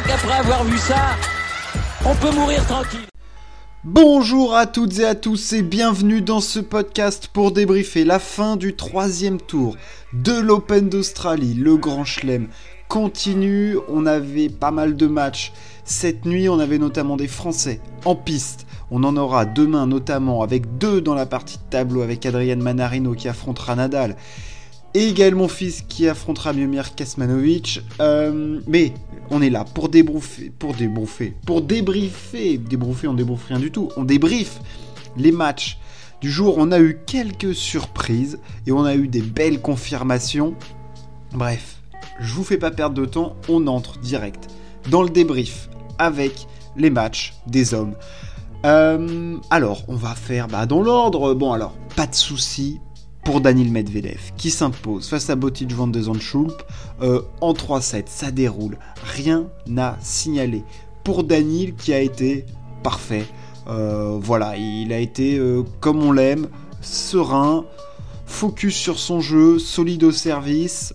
crois qu'après avoir vu ça, on peut mourir tranquille. Bonjour à toutes et à tous et bienvenue dans ce podcast pour débriefer la fin du troisième tour de l'Open d'Australie. Le Grand Chelem continue, on avait pas mal de matchs. Cette nuit, on avait notamment des Français en piste. On en aura demain notamment avec deux dans la partie de tableau avec Adrian Manarino qui affrontera Nadal et également fils qui affrontera Miomir Kasmanovic. Euh, mais on est là pour débriefer, pour débriefer, pour débriefer, débriefer, on débriefe rien du tout, on débriefe les matchs du jour. On a eu quelques surprises et on a eu des belles confirmations. Bref, je vous fais pas perdre de temps, on entre direct dans le débrief avec les matchs des hommes. Euh, alors, on va faire bah, dans l'ordre. Bon, alors, pas de soucis, pour Daniel Medvedev, qui s'impose face à Botic van de Zandschulp euh, en 3-7. Ça déroule, rien n'a signalé. Pour Daniel, qui a été parfait. Euh, voilà, il a été euh, comme on l'aime, serein, focus sur son jeu, solide au service.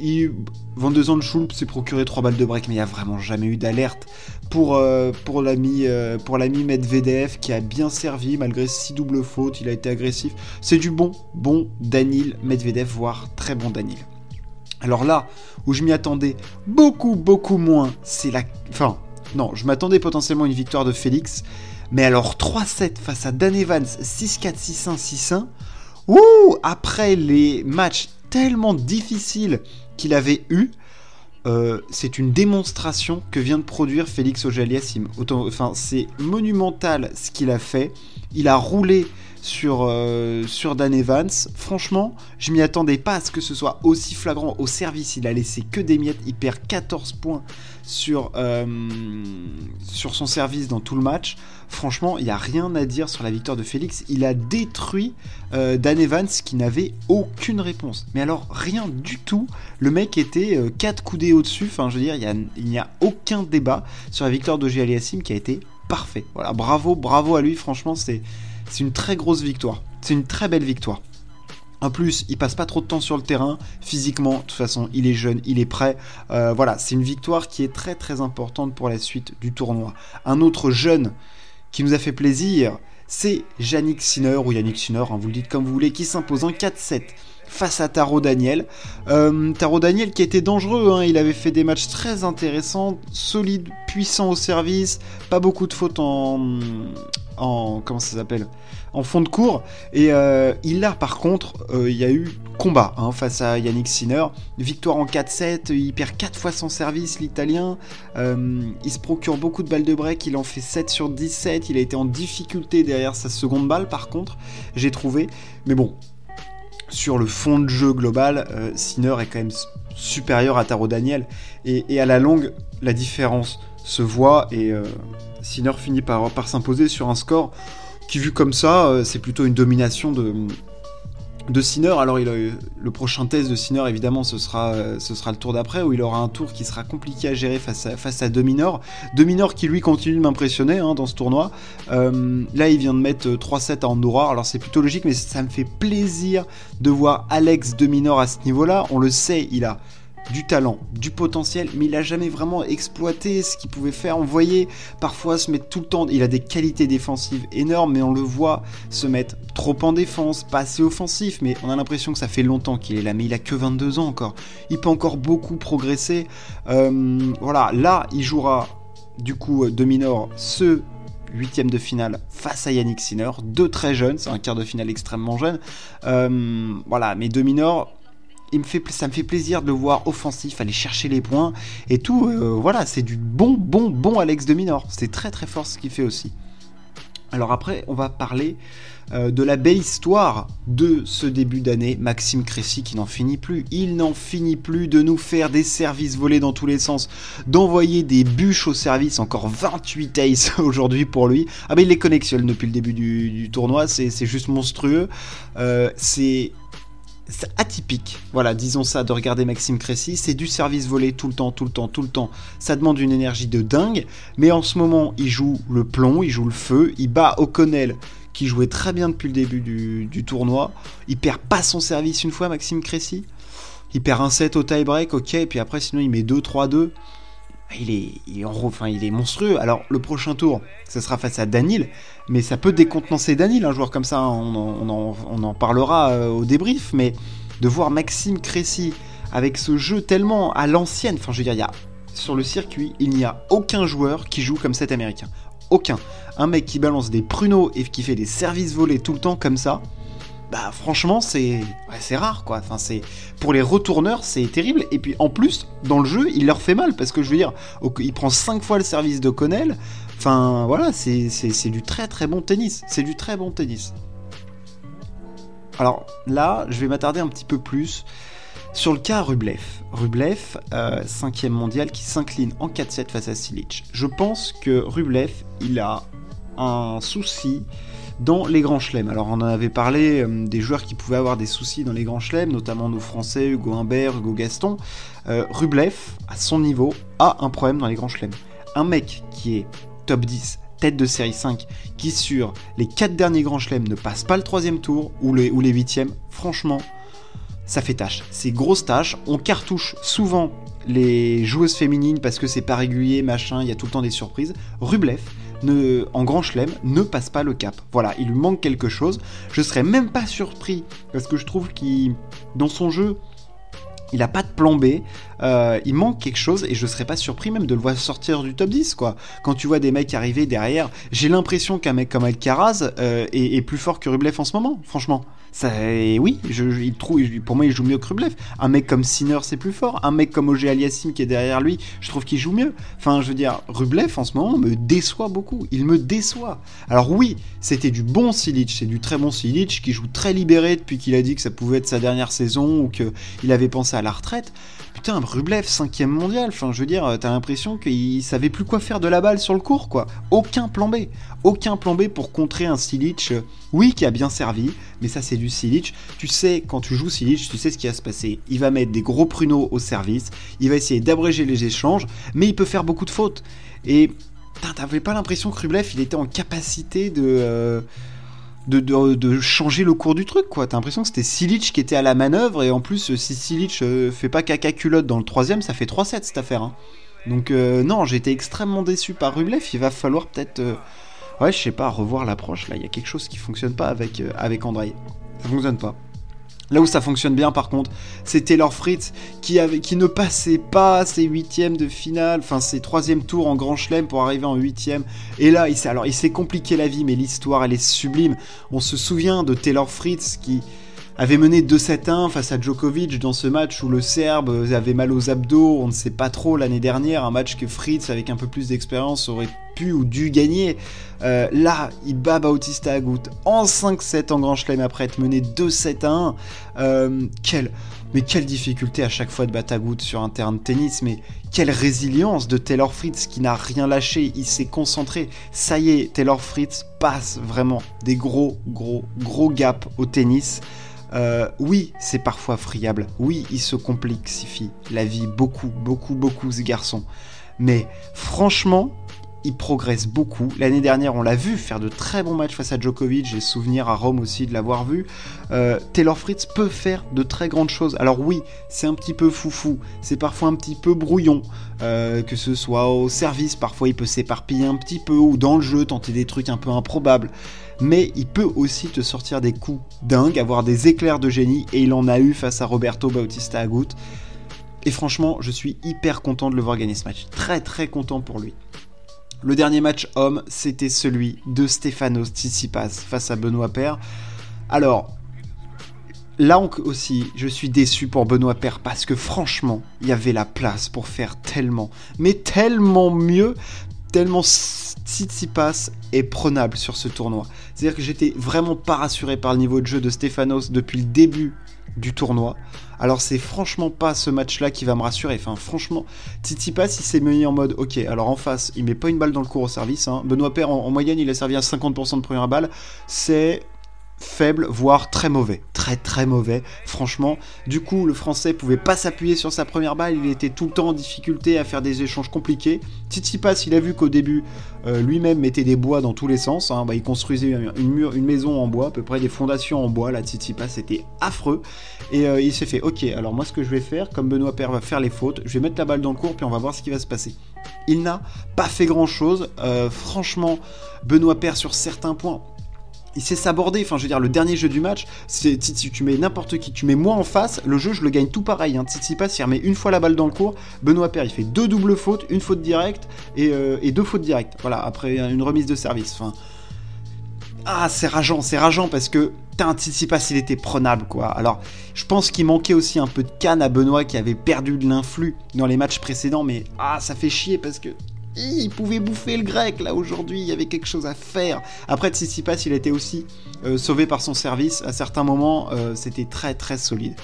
il, Van de Zandschulp s'est procuré 3 balles de break, mais il n'y a vraiment jamais eu d'alerte pour, euh, euh, pour l'ami Medvedev qui a bien servi malgré six doubles fautes, il a été agressif. C'est du bon, bon Daniel Medvedev, voire très bon Daniel. Alors là, où je m'y attendais beaucoup, beaucoup moins, c'est la... Enfin, non, je m'attendais potentiellement à une victoire de Félix, mais alors 3-7 face à Dan Evans, 6-4, 6-1, 6-1, ouh, après les matchs tellement difficiles qu'il avait eu, euh, c'est une démonstration que vient de produire Félix Auger-Aliassime. Enfin, c'est monumental ce qu'il a fait. Il a roulé sur, euh, sur Dan Evans. Franchement, je m'y attendais pas à ce que ce soit aussi flagrant au service. Il a laissé que des miettes. Il perd 14 points sur, euh, sur son service dans tout le match. Franchement, il n'y a rien à dire sur la victoire de Félix. Il a détruit euh, Dan Evans qui n'avait aucune réponse. Mais alors, rien du tout. Le mec était 4 coudées au-dessus. Enfin, je veux dire, il n'y a, aucun débat sur la victoire de qui a été parfait. Voilà, bravo, bravo à lui. Franchement, c'est c'est une très grosse victoire. C'est une très belle victoire. En plus, il passe pas trop de temps sur le terrain. Physiquement, de toute façon, il est jeune, il est prêt. Euh, voilà, c'est une victoire qui est très très importante pour la suite du tournoi. Un autre jeune qui nous a fait plaisir, c'est Yannick Sinner, ou Yannick Sinner, hein, vous le dites comme vous voulez, qui s'impose en 4-7 face à Taro Daniel. Euh, Taro Daniel qui était dangereux, hein, il avait fait des matchs très intéressants, solide, puissant au service, pas beaucoup de fautes en, en comment ça s'appelle? En fond de cours. Et euh, il a par contre euh, il y a eu combat hein, face à Yannick Sinner. Victoire en 4-7 il perd 4 fois son service l'italien. Il se procure beaucoup de balles de break il en fait 7 sur 17 il a été en difficulté derrière sa seconde balle par contre j'ai trouvé. Mais bon sur le fond de jeu global Sinner est quand même supérieur à Taro Daniel. Et, à la longue la différence se voit et Sinner finit par, par s'imposer sur un score qui, vu comme ça, euh, c'est plutôt une domination de, de Sinner. Alors, le prochain test de Sinner, évidemment, ce sera, ce sera le tour d'après, où il aura un tour qui sera compliqué à gérer face à, face à Dominor. Dominor qui, lui, continue de m'impressionner hein, dans ce tournoi. Euh, là, il vient de mettre 3-7 à Andorra. Alors, c'est plutôt logique, mais ça me fait plaisir de voir Alex Dominor à ce niveau-là. On le sait, il a du talent, du potentiel, mais il a jamais vraiment exploité ce qu'il pouvait faire. On voyait parfois se mettre tout le temps. Il a des qualités défensives énormes, mais on le voit se mettre trop en défense, pas assez offensif. Mais on a l'impression que ça fait longtemps qu'il est là, mais il a que 22 ans encore. Il peut encore beaucoup progresser. Euh, voilà, là, il jouera du coup de minor ce huitième de finale face à Yannick Sinner, deux très jeunes, c'est un quart de finale extrêmement jeune. Euh, voilà, mais de minor ça me fait plaisir de le voir offensif, aller chercher les points et tout. Euh, voilà, c'est du bon, bon, bon Alex de Minor. C'est très, très fort ce qu'il fait aussi. Alors après, on va parler euh, de la belle histoire de ce début d'année. Maxime Cressy qui n'en finit plus. Il n'en finit plus de nous faire des services volés dans tous les sens, d'envoyer des bûches au service. Encore 28 aces aujourd'hui pour lui. Ah ben il les connexionne depuis le début du, tournoi. C'est juste monstrueux. Euh, c'est atypique, voilà, disons ça, de regarder Maxime Cressy. C'est du service volé tout le temps, tout le temps, tout le temps. Ça demande une énergie de dingue. Mais en ce moment, il joue le plomb, il joue le feu, il bat O'Connell, qui jouait très bien depuis le début du, tournoi. Il perd pas son service une fois, Maxime Cressy. Il perd un set au tie-break, ok, et puis après, sinon, il met 2-3-2. Il est, il est, monstrueux. Alors, le prochain tour, ce sera face à Danil, mais ça peut décontenancer Danil, un joueur comme ça, on en, on en, parlera euh, au débrief, mais de voir Maxime Cressy avec ce jeu tellement à l'ancienne, enfin, je veux dire, sur le circuit, il n'y a aucun joueur qui joue comme cet américain. Aucun. Un mec qui balance des pruneaux et qui fait des services volés tout le temps comme ça, bah franchement c'est rare quoi. Enfin c'est pour les retourneurs c'est terrible et puis en plus dans le jeu il leur fait mal parce que je veux dire il prend 5 fois le service de Connell. Enfin voilà c'est du très très bon tennis. C'est du très bon tennis. Alors là je vais m'attarder un petit peu plus sur le cas Rublev. Rublev, 5 euh, mondial qui s'incline en 4-7 face à Silic. Je pense que Rublev il a un souci dans les grands chelems. Alors on en avait parlé euh, des joueurs qui pouvaient avoir des soucis dans les grands chelems, notamment nos Français, Hugo Humbert, Hugo Gaston. Euh, Rublev, à son niveau, a un problème dans les grands chelems. Un mec qui est top 10, tête de série 5, qui sur les 4 derniers grands chelems ne passe pas le troisième tour ou les, ou les 8 franchement, ça fait tâche. C'est grosse tâche. On cartouche souvent les joueuses féminines parce que c'est pas régulier, machin, il y a tout le temps des surprises. Rublev, en grand chelem, ne passe pas le cap. Voilà, il lui manque quelque chose. Je serais même pas surpris, parce que je trouve qu'il, dans son jeu, il a pas de plan B, euh, il manque quelque chose et je serais pas surpris même de le voir sortir du top 10 quoi. Quand tu vois des mecs arriver derrière, j'ai l'impression qu'un mec comme Alcaraz euh, est, plus fort que Rublev en ce moment, franchement. Ça, oui, je, pour moi il joue mieux que Rublev. Un mec comme Sinner c'est plus fort, un mec comme Ogé Aliassim qui est derrière lui, je trouve qu'il joue mieux. Enfin, je veux dire, Rublev en ce moment me déçoit beaucoup, il me déçoit. Alors oui, c'était du bon Silic, c'est du très bon Silic qui joue très libéré depuis qu'il a dit que ça pouvait être sa dernière saison ou qu'il avait pensé à la retraite. Putain, Rublev, cinquième mondial, enfin je veux dire, t'as l'impression qu'il savait plus quoi faire de la balle sur le court, quoi. Aucun plan B. Aucun plan B pour contrer un Silic, euh, oui, qui a bien servi, mais ça c'est du Silic. Tu sais, quand tu joues Silic, tu sais ce qui va se passer. Il va mettre des gros pruneaux au service, il va essayer d'abréger les échanges, mais il peut faire beaucoup de fautes. Et t'avais pas l'impression que Rublev, il était en capacité de... Euh, de, changer le cours du truc, quoi. T'as l'impression que c'était Silic qui était à la manœuvre, et en plus, si Silic euh, fait pas caca culotte dans le troisième, ça fait 3-7 cette affaire. Hein. Donc, euh, non, j'ai été extrêmement déçu par Rublev. Il va falloir peut-être, euh, ouais, je sais pas, revoir l'approche. Là, il y a quelque chose qui fonctionne pas avec, avec Andrei. Ça fonctionne pas. Là où ça fonctionne bien par contre, c'est Taylor Fritz qui, avait, qui ne passait pas ses huitièmes de finale, enfin ses troisième tours en Grand Chelem pour arriver en huitième. Et là, alors il s'est compliqué la vie, mais l'histoire elle est sublime. On se souvient de Taylor Fritz qui avait mené 2-7-1 face à Djokovic dans ce match où le Serbe avait mal aux abdos, on ne sait pas trop l'année dernière, un match que Fritz avec un peu plus d'expérience aurait pu ou dû gagner. Euh, là, il bat Bautista Agut en 5-7 en Grand Chelem après être mené 2-7 1. quelle, mais quelle difficulté à chaque fois de battre Agut sur un terrain de tennis, mais quelle résilience de Taylor Fritz qui n'a rien lâché, il s'est concentré. Ça y est, Taylor Fritz passe vraiment des gros, gros, gros gaps au tennis. Euh, oui, c'est parfois friable. Oui, il se complexifie la vie beaucoup, beaucoup, beaucoup, ce garçon. Mais franchement, il progresse beaucoup. L'année dernière, on l'a vu faire de très bons matchs face à Djokovic. J'ai souvenir à Rome aussi de l'avoir vu. Euh, Taylor Fritz peut faire de très grandes choses. Alors oui, c'est un petit peu foufou, c'est parfois un petit peu brouillon, euh, que ce soit au service, parfois il peut s'éparpiller un petit peu, ou dans le jeu, tenter des trucs un peu improbables. Mais il peut aussi te sortir des coups dingues, avoir des éclairs de génie, et il en a eu face à Roberto Bautista Agut. Et franchement, je suis hyper content de le voir gagner ce match. Très très content pour lui. Le dernier match homme, c'était celui de Stefanos Tsitsipas face à Benoît Paire. Alors, là aussi, je suis déçu pour Benoît Paire parce que franchement, il y avait la place pour faire tellement, mais tellement mieux, tellement Tsitsipas est prenable sur ce tournoi. C'est-à-dire que j'étais vraiment pas rassuré par le niveau de jeu de Stefanos depuis le début du tournoi. Alors c'est franchement pas ce match-là qui va me rassurer. Enfin franchement, Tsitsipas il s'est mis en mode ok. Alors en face, il met pas une balle dans le cours au service. Hein. Benoît Père en, moyenne il a servi à 50% de première balle. C'est faible, voire très mauvais. Très très mauvais, franchement. Du coup, le français pouvait pas s'appuyer sur sa première balle, il était tout le temps en difficulté à faire des échanges compliqués. Tsitsipas, il a vu qu'au début, euh, lui-même mettait des bois dans tous les sens. Hein. Bah, il construisait une, maison en bois, à peu près des fondations en bois. Là, Tsitsipas, c'était affreux. Et euh, il s'est fait, ok, alors moi ce que je vais faire, comme Benoît Père va faire les fautes, je vais mettre la balle dans le cours, puis on va voir ce qui va se passer. Il n'a pas fait grand-chose. Euh, franchement, Benoît perd sur certains points il sait s'aborder. Enfin, je veux dire, le dernier jeu du match, c'est si tu mets n'importe qui, tu mets moi en face, le jeu, je le gagne tout pareil. Hein. passe, il remet une fois la balle dans le cours. Benoît Père, il fait deux doubles fautes, une faute directe euh, et, deux fautes directes. Voilà, après une remise de service. Enfin, ah, c'est rageant, c'est rageant parce que un Tsitsipas, il était prenable, quoi. Alors, je pense qu'il manquait aussi un peu de canne à Benoît qui avait perdu de l'influx dans les matchs précédents, mais ah, ça fait chier parce que il pouvait bouffer le grec là aujourd'hui, il y avait quelque chose à faire. Après Tsitsipas, il été aussi euh, sauvé par son service. À certains moments, euh, c'était très très solide.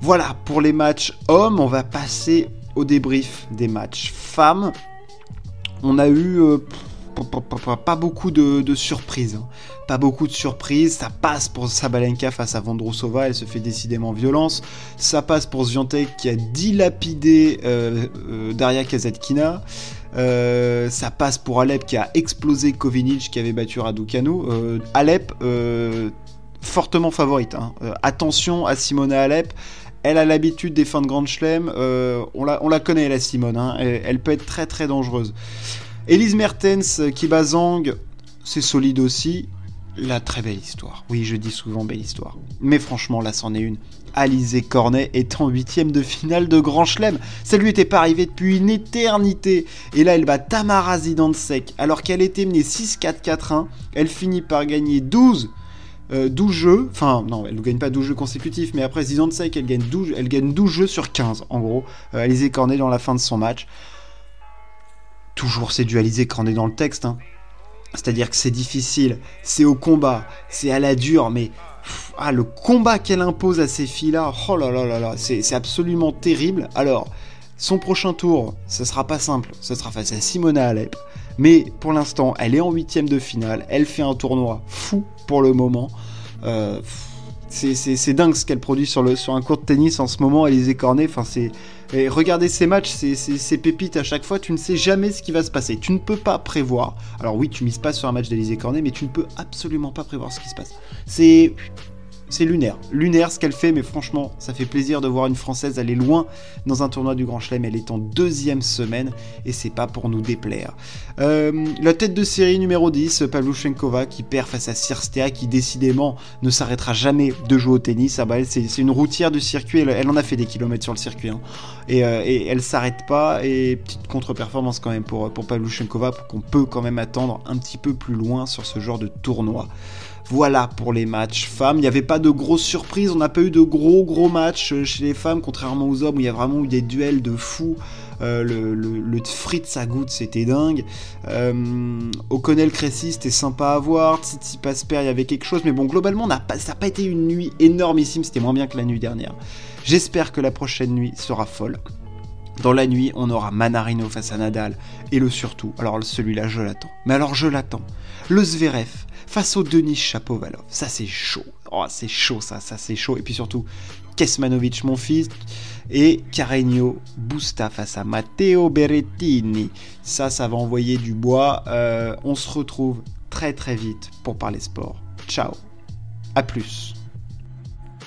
Voilà pour les matchs hommes. On va passer au débrief des matchs femmes. On a eu euh, pas beaucoup de, surprises. Hein. Pas beaucoup de surprises. Ça passe pour Sabalenka face à Vondrousova. Elle se fait décidément violence. Ça passe pour Zviantek qui a dilapidé Daria Kazatkina. Euh, ça passe pour Alep qui a explosé Kovinic qui avait battu Raducanu. Euh, Alep, euh, fortement favorite. Hein. attention à Simona Alep. Elle a l'habitude des fins de Grand Chelem. on, la, on la connaît, la Simone. Hein. Elle, peut être très très dangereuse. Elise Mertens qui bat Zang, c'est solide aussi. La très belle histoire. Oui, je dis souvent belle histoire. Mais franchement, là, c'en est une. Alizé Cornet est en huitième de finale de Grand Chelem. Ça lui était pas arrivé depuis une éternité. Et là, elle bat Tamara Zidansek. Alors qu'elle était menée 6-4-4-1, elle finit par gagner 12 12 euh, jeux, enfin non, elle ne gagne pas 12 jeux consécutifs, mais après Zidansek, elle gagne 12, elle gagne 12 jeux sur 15 en gros. Euh, Alizé Cornet dans la fin de son match. Toujours c'est du Alizé Cornet dans le texte. Hein. C'est-à-dire que c'est difficile, c'est au combat, c'est à la dure, mais ah, le combat qu'elle impose à ces filles-là, oh là là là là, c'est absolument terrible. Alors, son prochain tour, ce sera pas simple, ce sera face à Simona Alep. Mais pour l'instant, elle est en huitième de finale, elle fait un tournoi fou pour le moment. Euh, c'est dingue ce qu'elle produit sur, le, sur un court de tennis en ce moment, elle les écornée. Enfin, c'est. Regardez ces matchs, ces pépites à chaque fois, tu ne sais jamais ce qui va se passer. Tu ne peux pas prévoir. Alors oui, tu mises pas sur un match d'Elysée Cornet, mais tu ne peux absolument pas prévoir ce qui se passe. C'est c'est lunaire. Lunaire ce qu'elle fait, mais franchement, ça fait plaisir de voir une Française aller loin dans un tournoi du Grand Chelem. Elle est en deuxième semaine et c'est pas pour nous déplaire. Euh, la tête de série numéro 10, Pavluchenkova, qui perd face à Sirstea, qui décidément ne s'arrêtera jamais de jouer au tennis. Ah bah, c'est une routière du circuit, elle, en a fait des kilomètres sur le circuit. Hein. Et, euh, et, elle s'arrête pas. Et petite contre-performance quand même pour, pour Pavluchenkova, pour qu'on peut quand même attendre un petit peu plus loin sur ce genre de tournoi. Voilà pour les matchs femmes. Il n'y avait pas de grosses surprises. On n'a pas eu de gros gros matchs euh, chez les femmes, contrairement aux hommes où il y a vraiment eu des duels de fous. Euh, le, le, le Fritz à goutte, c'était dingue. Euh, O'Connell Cressy, c'était sympa à voir. Titi Pasper, il y avait quelque chose. Mais bon, globalement, ça n'a pas été une nuit énormissime. C'était moins bien que la nuit dernière. J'espère que la prochaine nuit sera folle. Dans la nuit, on aura Manarino face à Nadal. Et le surtout, alors celui-là, je l'attends. Mais alors, je l'attends. Le Zverev face au Denis Chapovalov. Ça, c'est chaud. Oh, c'est chaud, ça, ça, c'est chaud. Et puis surtout, Kesmanovic, mon fils, et Carreño Busta face à Matteo Berrettini. Ça, ça va envoyer du bois. Euh, on se retrouve très très vite pour parler sport. Ciao. À plus.